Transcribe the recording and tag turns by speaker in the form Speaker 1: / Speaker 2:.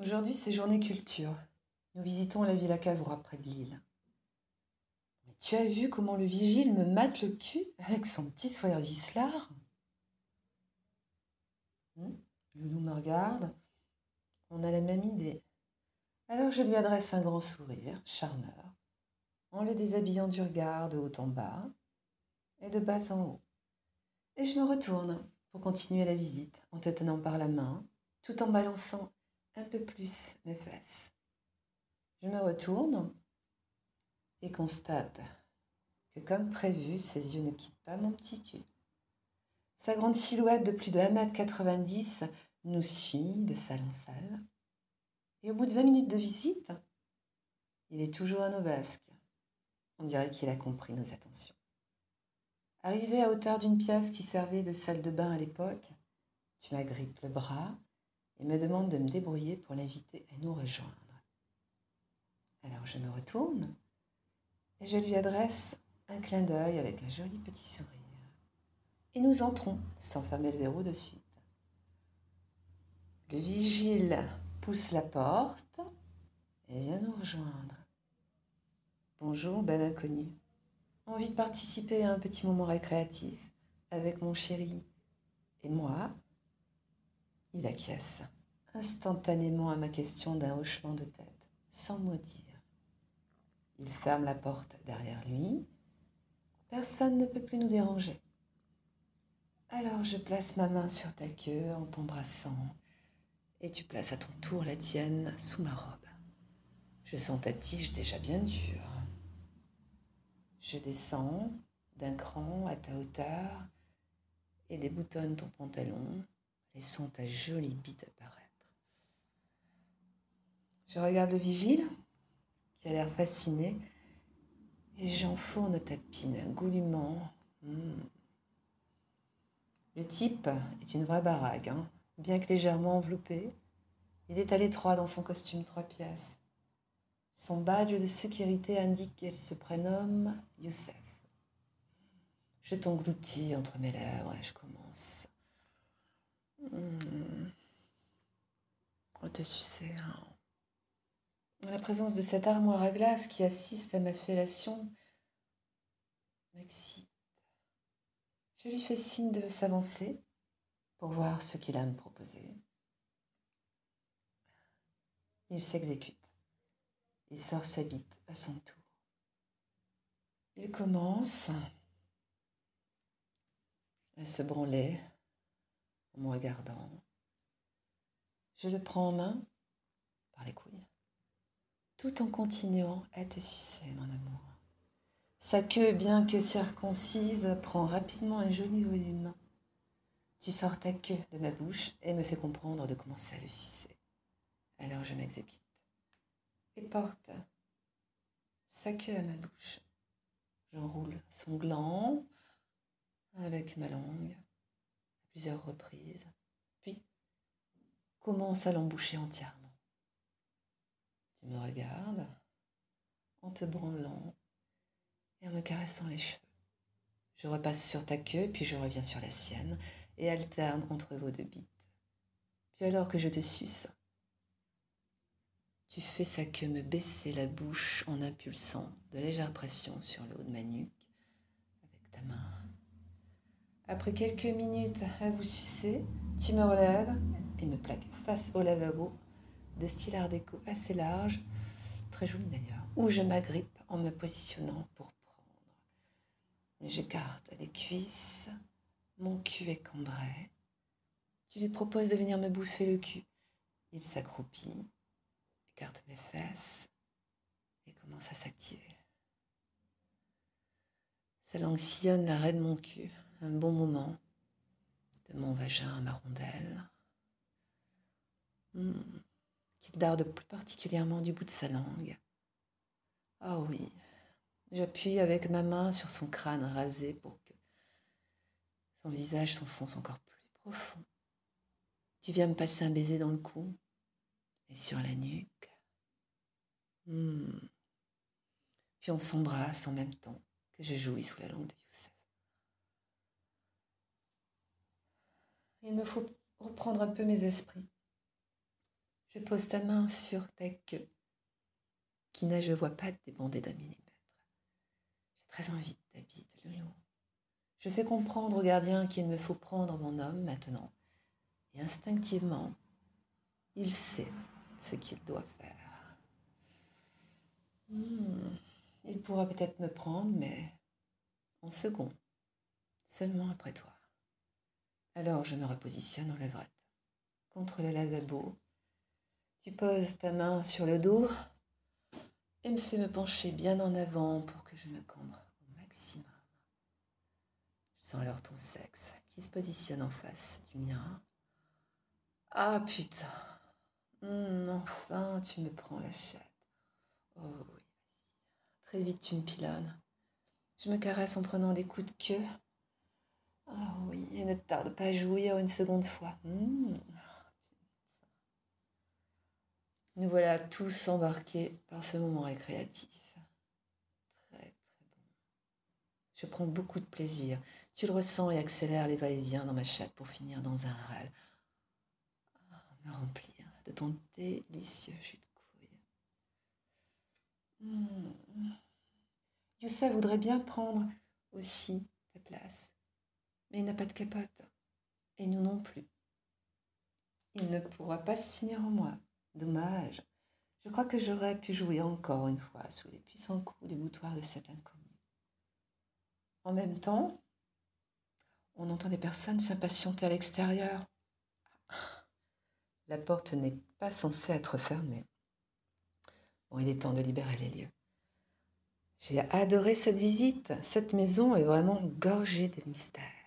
Speaker 1: Aujourd'hui, c'est journée culture. Nous visitons la Villa Cavrois près de Lille. Mais tu as vu comment le vigile me mate le cul avec son petit sourire vicelard hmm Loulou me regarde. On a la même idée. Alors je lui adresse un grand sourire, charmeur, en le déshabillant du regard de haut en bas et de bas en haut. Et je me retourne pour continuer la visite en te tenant par la main, tout en balançant un peu plus mes fesses. Je me retourne et constate que comme prévu, ses yeux ne quittent pas mon petit cul. Sa grande silhouette de plus de 1m90 nous suit de salle en salle. Et au bout de 20 minutes de visite, il est toujours à nos basques. On dirait qu'il a compris nos attentions. Arrivé à hauteur d'une pièce qui servait de salle de bain à l'époque, tu m'agrippes le bras et me demandes de me débrouiller pour l'inviter à nous rejoindre. Alors je me retourne et je lui adresse un clin d'œil avec un joli petit sourire. Et nous entrons sans fermer le verrou de suite. Le vigile pousse la porte et vient nous rejoindre. Bonjour, belle inconnue. Envie de participer à un petit moment récréatif avec mon chéri et moi Il acquiesce instantanément à ma question d'un hochement de tête, sans mot dire. Il ferme la porte derrière lui. Personne ne peut plus nous déranger. Alors je place ma main sur ta queue en t'embrassant et tu places à ton tour la tienne sous ma robe. Je sens ta tige déjà bien dure. Je descends d'un cran à ta hauteur et déboutonne ton pantalon, laissant ta jolie bite apparaître. Je regarde le vigile, qui a l'air fasciné, et j'enfourne ta pine goulûment. Hmm. Le type est une vraie baraque, hein. bien que légèrement enveloppé. Il est à l'étroit dans son costume trois pièces. Son badge de sécurité indique qu'elle se prénomme Youssef. Je t'engloutis entre mes lèvres et je commence hmm, sucer. Hein. La présence de cette armoire à glace qui assiste à ma fellation m'excite. Je lui fais signe de s'avancer pour voir ce qu'il a à me proposer. Il s'exécute. Il sort sa bite à son tour. Il commence à se branler me regardant. Je le prends en main par les couilles, tout en continuant à te sucer, mon amour. Sa queue, bien que circoncise, prend rapidement un joli volume. Tu sors ta queue de ma bouche et me fais comprendre de commencer à le sucer. Alors je m'exécute et porte sa queue à ma bouche. J'enroule son gland avec ma langue plusieurs reprises, puis commence à l'emboucher entièrement. Tu me regardes en te branlant et en me caressant les cheveux. Je repasse sur ta queue, puis je reviens sur la sienne et alterne entre vos deux bites. Puis alors que je te suce, tu fais ça que me baisser la bouche en impulsant de légères pressions sur le haut de ma nuque avec ta main. Après quelques minutes à vous sucer, tu me relèves et me plaques face au lavabo de style art déco assez large, très joli d'ailleurs, où je m'agrippe en me positionnant pour prendre. J'écarte les cuisses, mon cul est cambré. Tu lui proposes de venir me bouffer le cul. Il s'accroupit, écarte mes fesses et commence à s'activer. Sa langue sillonne l'arrêt de mon cul, un bon moment, de mon vagin à ma rondelle, hmm, qu'il darde plus particulièrement du bout de sa langue. Ah oui, j'appuie avec ma main sur son crâne rasé pour que son visage s'enfonce encore plus profond. Tu viens me passer un baiser dans le cou et sur la nuque. Hmm. Puis on s'embrasse en même temps que je jouis sous la langue de Youssef. Il me faut reprendre un peu mes esprits. Je pose ta main sur ta queue, qui n'a, je vois pas, débandée d'un millimètre. J'ai très envie de ta bite, loulou. Je fais comprendre au gardien qu'il me faut prendre mon homme maintenant. Et instinctivement, il sait ce qu'il doit faire. Hmm, Il pourra peut-être me prendre, mais en second, seulement après toi. Alors je me repositionne en levrette, contre le lavabo. Tu poses ta main sur le dos et me fais me pencher bien en avant pour que je me cambre au maximum. Je sens alors ton sexe qui se positionne en face du mien. Ah putain, Hum, enfin tu me prends la chatte. Oh oui, vas-y. Très vite tu me pilonnes. Je me caresse en prenant des coups de queue. Et ne tarde pas à jouir une seconde fois. Hum. Nous voilà tous embarqués par ce moment récréatif. Très très bon. Je prends beaucoup de plaisir. Tu le ressens et accélère les va-et-vient dans ma chatte pour finir dans un râle. Ah, me remplir de ton délicieux jus de couille. Mmh. Voudrait bien prendre aussi ta place, mais il n'a pas de capote, et nous non plus. Il ne pourra pas se finir en moi. Dommage. Je crois que j'aurais pu jouer encore une fois sous les puissants coups du boutoir de cet inconnu. En même temps, on entend des personnes s'impatienter à l'extérieur. La porte n'est pas censée être fermée. Bon, il est temps de libérer les lieux. J'ai adoré cette visite. Cette maison est vraiment gorgée de mystères.